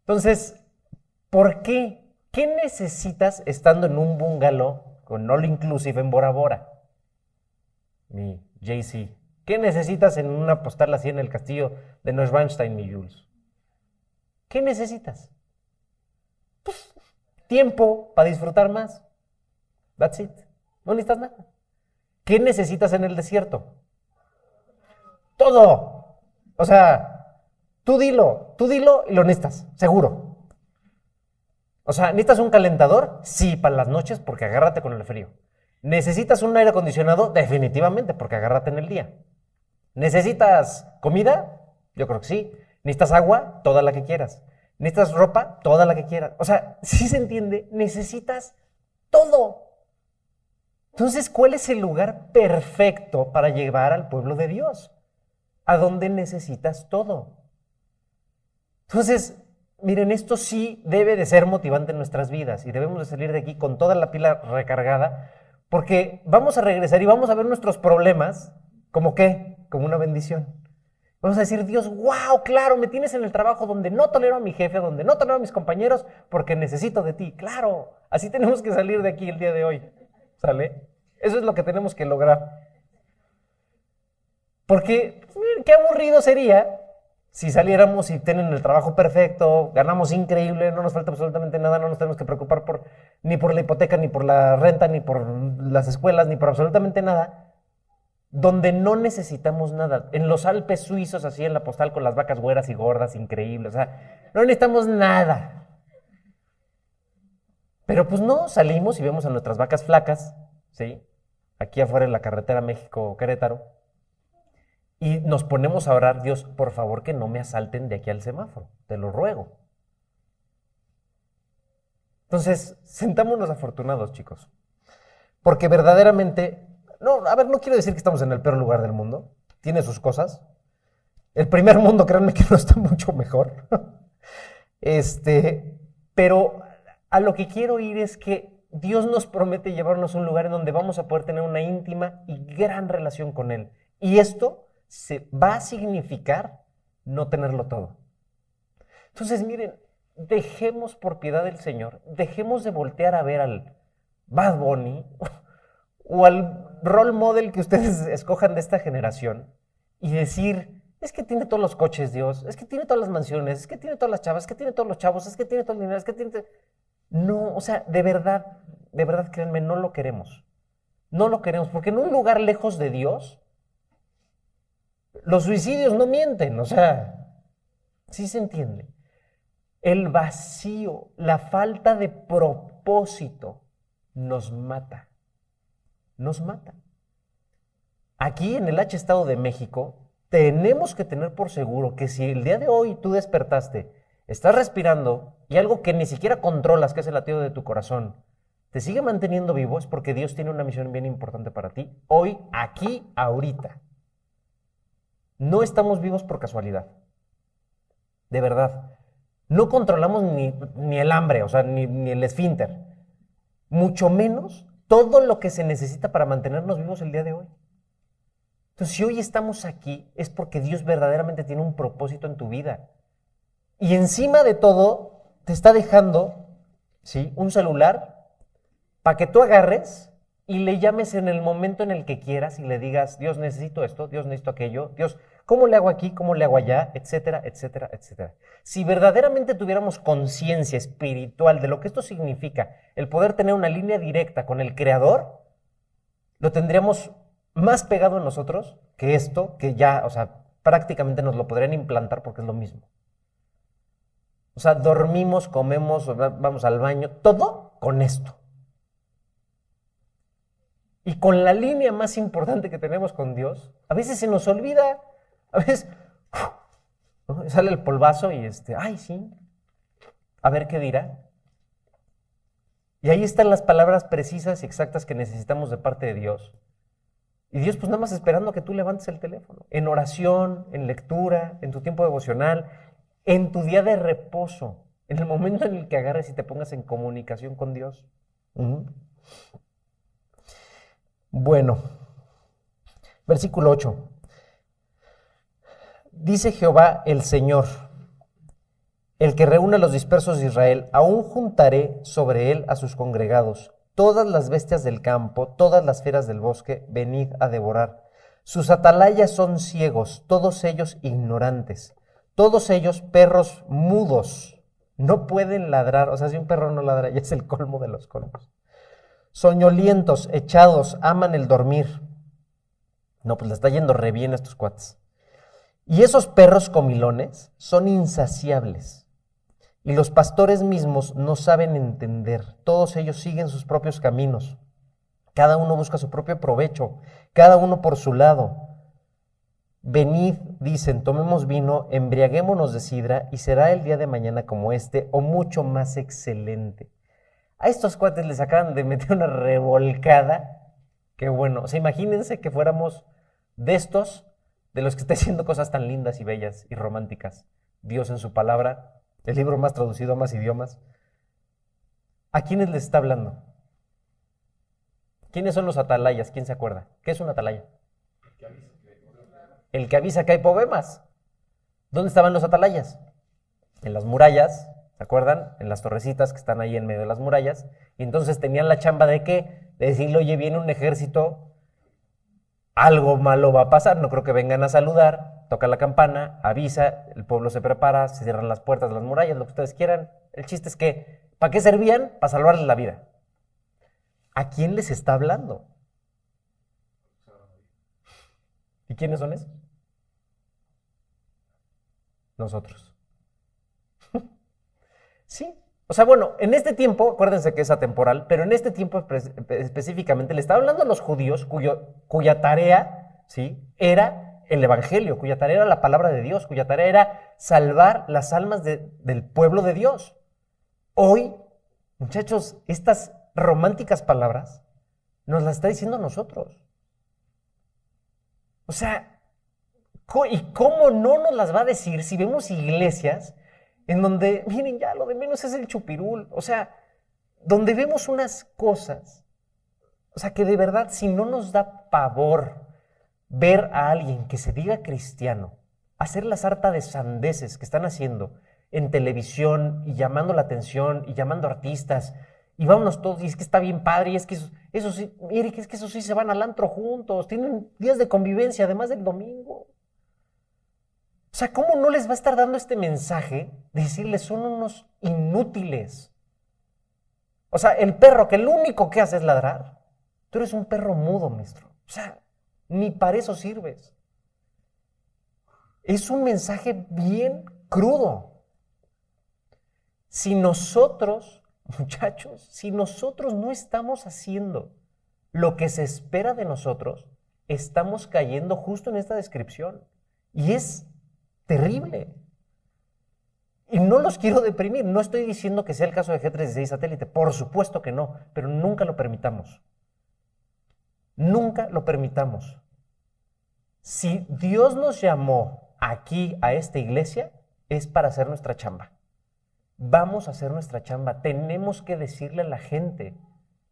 Entonces, ¿por qué? ¿Qué necesitas estando en un bungalow con All Inclusive en Bora Bora? Mi JC. ¿Qué necesitas en una postal así en el castillo de Neuschwanstein, mi Jules? ¿Qué necesitas? Tiempo para disfrutar más. That's it. No necesitas nada. ¿Qué necesitas en el desierto? Todo. O sea, tú dilo, tú dilo y lo necesitas, seguro. O sea, ¿necesitas un calentador? Sí, para las noches, porque agárrate con el frío. ¿Necesitas un aire acondicionado? Definitivamente, porque agárrate en el día. ¿Necesitas comida? Yo creo que sí. ¿Necesitas agua? Toda la que quieras. ¿Necesitas ropa? Toda la que quieras. O sea, *laughs* si se entiende, necesitas todo. Entonces, ¿cuál es el lugar perfecto para llevar al pueblo de Dios? A donde necesitas todo. Entonces, miren, esto sí debe de ser motivante en nuestras vidas y debemos de salir de aquí con toda la pila recargada porque vamos a regresar y vamos a ver nuestros problemas como qué, como una bendición. Vamos a decir, Dios, wow, claro, me tienes en el trabajo donde no tolero a mi jefe, donde no tolero a mis compañeros, porque necesito de ti. Claro, así tenemos que salir de aquí el día de hoy. ¿Sale? Eso es lo que tenemos que lograr. Porque, pues, miren, qué aburrido sería si saliéramos y tienen el trabajo perfecto, ganamos increíble, no nos falta absolutamente nada, no nos tenemos que preocupar por, ni por la hipoteca, ni por la renta, ni por las escuelas, ni por absolutamente nada, donde no necesitamos nada. En los Alpes suizos, así en la postal, con las vacas güeras y gordas, increíbles, o sea, no necesitamos nada. Pero pues no, salimos y vemos a nuestras vacas flacas, ¿sí? Aquí afuera en la carretera México-Querétaro. Y nos ponemos a orar, Dios, por favor que no me asalten de aquí al semáforo, te lo ruego. Entonces, sentámonos afortunados, chicos. Porque verdaderamente, no, a ver, no quiero decir que estamos en el peor lugar del mundo, tiene sus cosas. El primer mundo, créanme que *laughs* no está mucho mejor. este, pero a lo que quiero ir es que Dios nos promete llevarnos a un lugar en donde vamos a poder tener una íntima y gran relación con Él. Y esto se va a significar no tenerlo todo. Entonces, miren, dejemos por piedad del Señor, dejemos de voltear a ver al Bad Bunny *laughs* o al role model que ustedes *laughs* escojan de esta generación y decir, es que tiene todos los coches Dios, es que tiene todas las mansiones, es que tiene todas las chavas, es que tiene todos los chavos, es que tiene todo el dinero, es que tiene... No, o sea, de verdad, de verdad, créanme, no lo queremos. No lo queremos, porque en un lugar lejos de Dios, los suicidios no mienten, o sea, sí se entiende. El vacío, la falta de propósito nos mata. Nos mata. Aquí en el H Estado de México, tenemos que tener por seguro que si el día de hoy tú despertaste, estás respirando y algo que ni siquiera controlas, que es el latido de tu corazón, te sigue manteniendo vivo, es porque Dios tiene una misión bien importante para ti, hoy, aquí, ahorita. No estamos vivos por casualidad. De verdad. No controlamos ni, el hambre, o sea, ni, ni el esfínter. Mucho menos todo lo que se necesita para mantenernos vivos el día de hoy. Entonces, si hoy estamos aquí, es porque Dios verdaderamente tiene un propósito en tu vida. Y encima de todo, te está dejando, ¿sí? Un celular para que tú agarres y le llames en el momento en el que quieras y le digas, Dios, necesito esto, Dios, necesito aquello, Dios, ¿cómo le hago aquí? ¿Cómo le hago allá? Etcétera, etcétera, etcétera. Si verdaderamente tuviéramos conciencia espiritual de lo que esto significa, el poder tener una línea directa con el Creador, lo tendríamos más pegado en nosotros que esto, que ya, o sea, prácticamente nos lo podrían implantar porque es lo mismo. O sea, dormimos, comemos, vamos al baño, todo con esto. Y con la línea más importante que tenemos con Dios, a veces se nos olvida, a veces sale el polvazo y este, ay, sí, a ver qué dirá. Y ahí están las palabras precisas y exactas que necesitamos de parte de Dios. Y Dios pues nada más esperando que tú levantes el teléfono, en oración, en lectura, en tu tiempo devocional, en tu día de reposo, en el momento en el que agarres y te pongas en comunicación con Dios. Bueno, versículo 8. Dice Jehová el Señor, el que reúne a los dispersos de Israel, aún juntaré sobre él a sus congregados. Todas las bestias del campo, todas las fieras del bosque, venid a devorar. Sus atalayas son ciegos, todos ellos ignorantes, todos ellos perros mudos, no pueden ladrar. O sea, si un perro no ladra, *laughs* ya es el colmo de los colmos. Soñolientos, echados, aman el dormir. No, pues le está yendo re bien a estos cuates. Y esos perros comilones son insaciables y los pastores mismos no saben entender. Todos ellos siguen sus propios caminos. Cada uno busca su propio provecho, cada uno por su lado. Venid, dicen, tomemos vino, embriaguémonos de sidra y será el día de mañana como este o mucho más excelente. A estos cuates les acaban de meter una revolcada. Qué bueno. O sea, imagínense que fuéramos de estos, de los que está haciendo cosas tan lindas y bellas y románticas. Dios en su palabra el libro más traducido a más idiomas. ¿A quiénes les está hablando? ¿Quiénes son los atalayas? ¿Quién se acuerda? ¿Qué es un atalaya? El que avisa que hay poemas. ¿Dónde estaban los atalayas? En las murallas, ¿se acuerdan? En las torrecitas que están ahí en medio de las murallas. Y entonces tenían la chamba de qué? De decirle, oye, viene un ejército, algo malo va a pasar, no creo que vengan a saludar, toca la campana, avisa, el pueblo se prepara, se cierran las puertas las murallas, lo que ustedes quieran. El chiste es que, ¿para qué servían? Para salvarles la vida. ¿A quién les está hablando? ¿Y quiénes son esos? Nosotros. *laughs* sí. O sea, bueno, en este tiempo, acuérdense que es atemporal, pero en este tiempo específicamente le está hablando a los judíos cuya tarea, ¿sí? Era el Evangelio, cuya tarea era la palabra de Dios, cuya tarea era salvar las almas del pueblo de Dios. Hoy, muchachos, estas románticas palabras nos las está diciendo nosotros. O sea, ¿y cómo no nos las va a decir si vemos iglesias en donde, miren, ya lo de menos es el chupirul, o sea, donde vemos unas cosas, o sea, que de verdad, si no nos da pavor, ver a alguien que se diga cristiano hacer la sarta de sandeces que están haciendo en televisión y llamando la atención y llamando artistas y vámonos todos y es que está bien padre y es que eso, sí, mire es que eso sí se van al antro juntos, tienen días de convivencia además del domingo. O sea, ¿cómo no les va a estar dando este mensaje de decirles son unos inútiles? O sea, el perro que lo único que hace es ladrar, tú eres un perro mudo, maestro. O sea, ni para eso sirves. Es un mensaje bien crudo. Si nosotros, *laughs* muchachos, si nosotros no estamos haciendo lo que se espera de nosotros, estamos cayendo justo en esta descripción. Y es terrible. Y no los quiero deprimir. No estoy diciendo que sea el caso de G36 satélite. Por supuesto que no. Pero nunca lo permitamos. Nunca lo permitamos. Si Dios nos llamó aquí a esta iglesia, es para hacer nuestra chamba. Vamos a hacer nuestra chamba. Tenemos que decirle a la gente.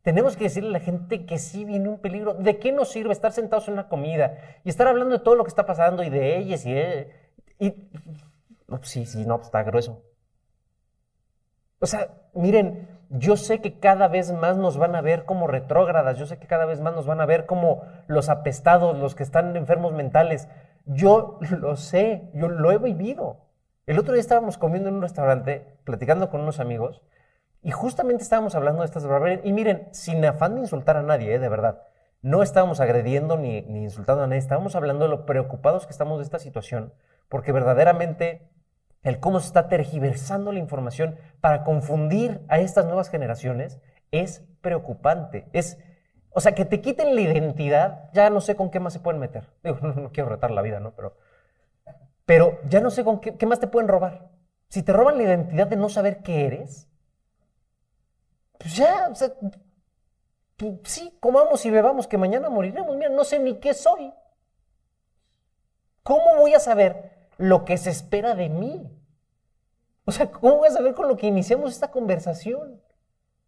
Tenemos que decirle a la gente que sí viene un peligro. ¿De qué nos sirve estar sentados en una comida y estar hablando de todo lo que está pasando y de ellas y de... Y, sí, sí, no, está grueso. O sea, miren, yo sé que cada vez más nos van a ver como retrógradas, yo sé que cada vez más nos van a ver como los apestados, los que están enfermos mentales. Yo lo sé, yo lo he vivido. El otro día estábamos comiendo en un restaurante, platicando con unos amigos, y justamente estábamos hablando de estas barbaridades. Y miren, sin afán de insultar a nadie, ¿eh? de verdad. No estábamos agrediendo ni, ni insultando a nadie, estábamos hablando de lo preocupados que estamos de esta situación, porque verdaderamente el cómo se está tergiversando la información para confundir a estas nuevas generaciones es preocupante. Es, o sea, que te quiten la identidad, ya no sé con qué más se pueden meter. *laughs* Digo, no, quiero retar la vida, ¿no? Pero, pero ya no sé con qué, qué más te pueden robar. Si te roban la identidad de no saber qué eres, pues ya, o sea, pues sí, comamos y bebamos que mañana moriremos. Mira, no sé ni qué soy. ¿Cómo voy a saber lo que se espera de mí? O sea, ¿cómo voy a saber con lo que iniciamos esta conversación?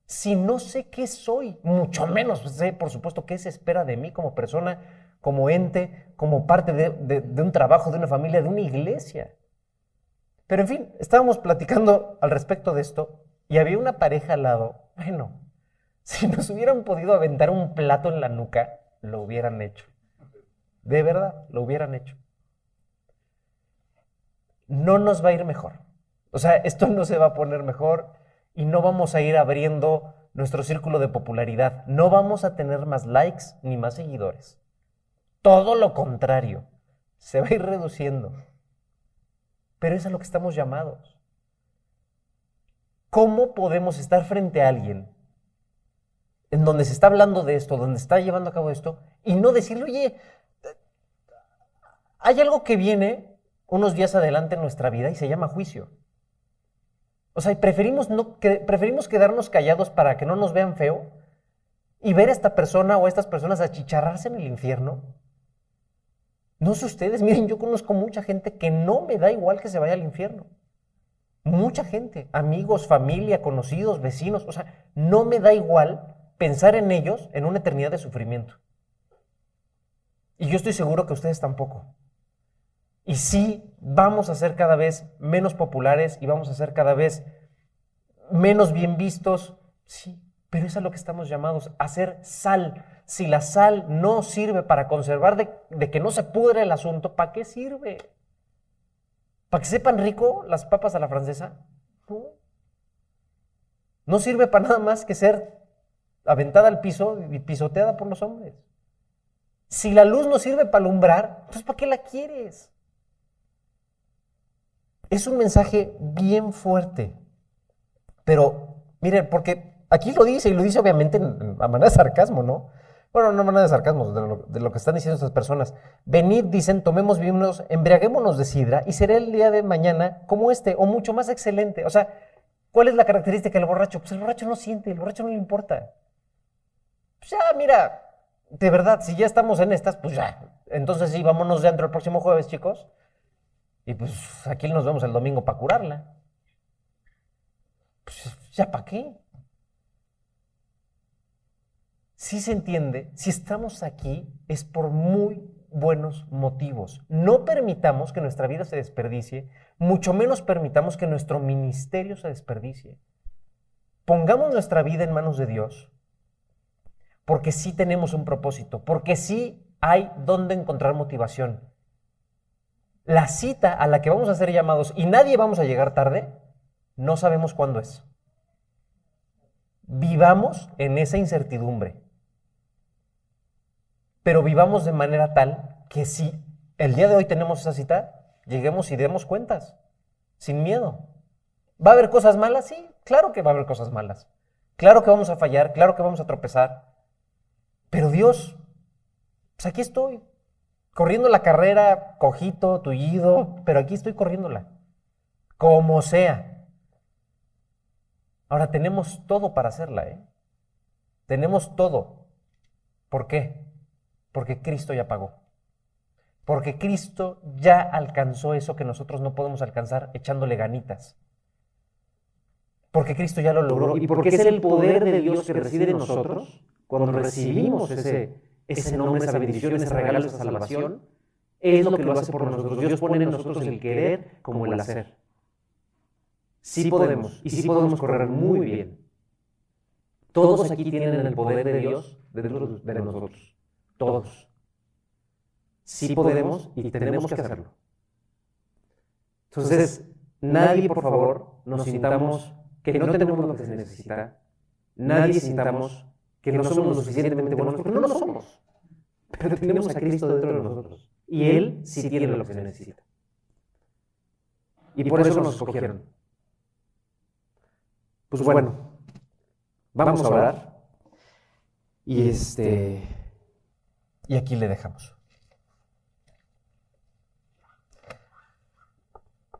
Si no sé qué soy, mucho menos sé, por supuesto, qué se espera de mí como persona, como ente, como parte de, de- un trabajo, de una familia, de una iglesia. Pero en fin, estábamos platicando al respecto de esto y había una pareja al lado. Bueno, *laughs* si nos hubieran podido aventar un plato en la nuca, lo hubieran hecho. De verdad, lo hubieran hecho. No nos va a ir mejor. O sea, esto no se va a poner mejor y no vamos a ir abriendo nuestro círculo de popularidad. No vamos a tener más likes ni más seguidores. Todo lo contrario, se va a ir reduciendo. Pero es a lo que estamos llamados. ¿Cómo podemos estar frente a alguien en donde se está hablando de esto, donde está llevando a cabo esto, y no decirle, oye, hay algo que viene unos días adelante en nuestra vida y se llama juicio? O sea, preferimos, preferimos quedarnos callados para que no nos vean feo y ver a esta persona o a estas personas achicharrarse en el infierno. No sé ustedes, *laughs* miren, yo conozco mucha gente que no me da igual que se vaya al infierno. Mucha gente, amigos, familia, conocidos, vecinos, o sea, no me da igual pensar en ellos en una eternidad de sufrimiento. Y yo estoy seguro que ustedes tampoco. Y sí, vamos a ser cada vez menos populares y vamos a ser cada vez menos bien vistos. Sí, pero es a lo que estamos llamados, a ser sal. Si la sal no sirve para conservar de, que no se pudre el asunto, ¿para qué sirve? ¿Para que sepan rico las papas a la francesa? No. No sirve para nada más que ser aventada al piso y pisoteada por los hombres. Si la luz no sirve para alumbrar, entonces ¿para qué la quieres? Es un mensaje bien fuerte. Pero, miren, porque aquí lo dice, y lo dice obviamente en- a manera de sarcasmo, ¿no? Bueno, no a manera de sarcasmo, de lo, de lo que están diciendo estas personas. Venid, dicen, tomemos vinos, embriaguémonos de sidra, y será el día de mañana como este, o mucho más excelente. O sea, ¿cuál es la característica del borracho? Pues el borracho no siente, el borracho no le importa. Pues ya, mira, de verdad, si ya estamos en estas, pues ya. Entonces sí, vámonos dentro el próximo jueves, chicos. Y pues aquí nos vemos el domingo para curarla. Pues ya para qué. Si se entiende, si estamos aquí es por muy buenos motivos. No permitamos que nuestra vida se desperdicie, mucho menos permitamos que nuestro ministerio se desperdicie. Pongamos nuestra vida en manos de Dios, porque sí tenemos un propósito, porque sí hay donde encontrar motivación. La cita a la que vamos a ser llamados y nadie vamos a llegar tarde, no sabemos cuándo es. Vivamos en esa incertidumbre, pero vivamos de manera tal que si el día de hoy tenemos esa cita, lleguemos y demos cuentas, sin miedo. ¿Va a haber cosas malas? Sí, claro que va a haber cosas malas. Claro que vamos a fallar, claro que vamos a tropezar. Pero Dios, pues aquí estoy, corriendo la carrera, cojito, tullido, pero aquí estoy corriéndola, como sea. Ahora tenemos todo para hacerla, ¿eh? Tenemos todo. ¿Por qué? Porque Cristo ya pagó. Porque Cristo ya alcanzó eso que nosotros no podemos alcanzar echándole ganitas. Porque Cristo ya lo logró. Y porque es el poder de Dios que reside en nosotros, cuando recibimos ese, ese nombre, esa bendición, ese regalo, esa salvación, es lo que lo hace por nosotros. Dios pone en nosotros el querer como el hacer. Sí podemos, y sí podemos correr muy bien. Todos aquí tienen el poder de Dios dentro de nosotros. Todos. Sí podemos y tenemos que hacerlo. Entonces, nadie, por favor, nos sintamos que no tenemos lo que se necesita. Nadie sintamos que no somos lo suficientemente buenos porque no lo somos. pero tenemos a Cristo dentro de nosotros. Y Él sí tiene lo que se necesita. Y por eso nos escogieron. Pues bueno, vamos a orar. Y este. Y aquí le dejamos.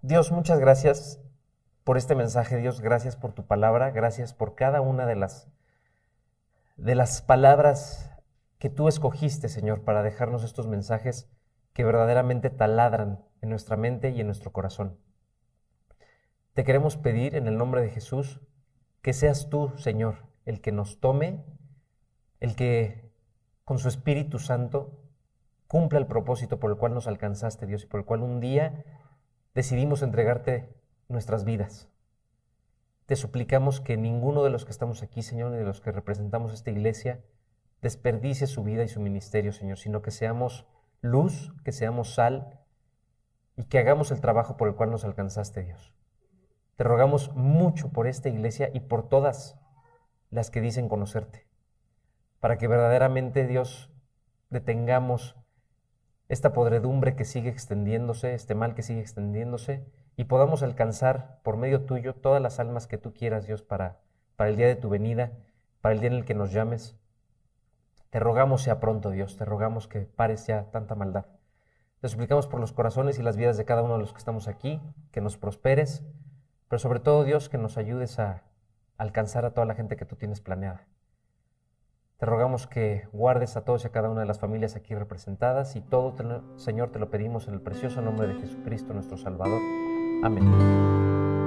Dios, muchas gracias por este mensaje, Dios, gracias por tu palabra, gracias por cada una de las de las palabras que tú escogiste, Señor, para dejarnos estos mensajes que verdaderamente taladran en nuestra mente y en nuestro corazón. Te queremos pedir en el nombre de Jesús que seas tú, Señor, el que nos tome, el que con su Espíritu Santo cumpla el propósito por el cual nos alcanzaste, Dios, y por el cual un día decidimos entregarte nuestras vidas. Te suplicamos que ninguno de los que estamos aquí, Señor, ni de los que representamos esta iglesia, desperdicie su vida y su ministerio, Señor, sino que seamos luz, que seamos sal y que hagamos el trabajo por el cual nos alcanzaste, Dios. Te rogamos mucho por esta iglesia y por todas las que dicen conocerte, para que verdaderamente, Dios, detengamos esta podredumbre que sigue extendiéndose, este mal que sigue extendiéndose, y podamos alcanzar por medio tuyo todas las almas que tú quieras, Dios, para, para el día de tu venida, para el día en el que nos llames. Te rogamos sea pronto, Dios, te rogamos que pares ya tanta maldad. Te suplicamos por los corazones y las vidas de cada uno de los que estamos aquí, que nos prosperes, pero sobre todo, Dios, que nos ayudes a alcanzar a toda la gente que tú tienes planeada. Te rogamos que guardes a todos y a cada una de las familias aquí representadas y todo, Señor, te lo pedimos en el precioso nombre de Jesucristo, nuestro Salvador. Amén.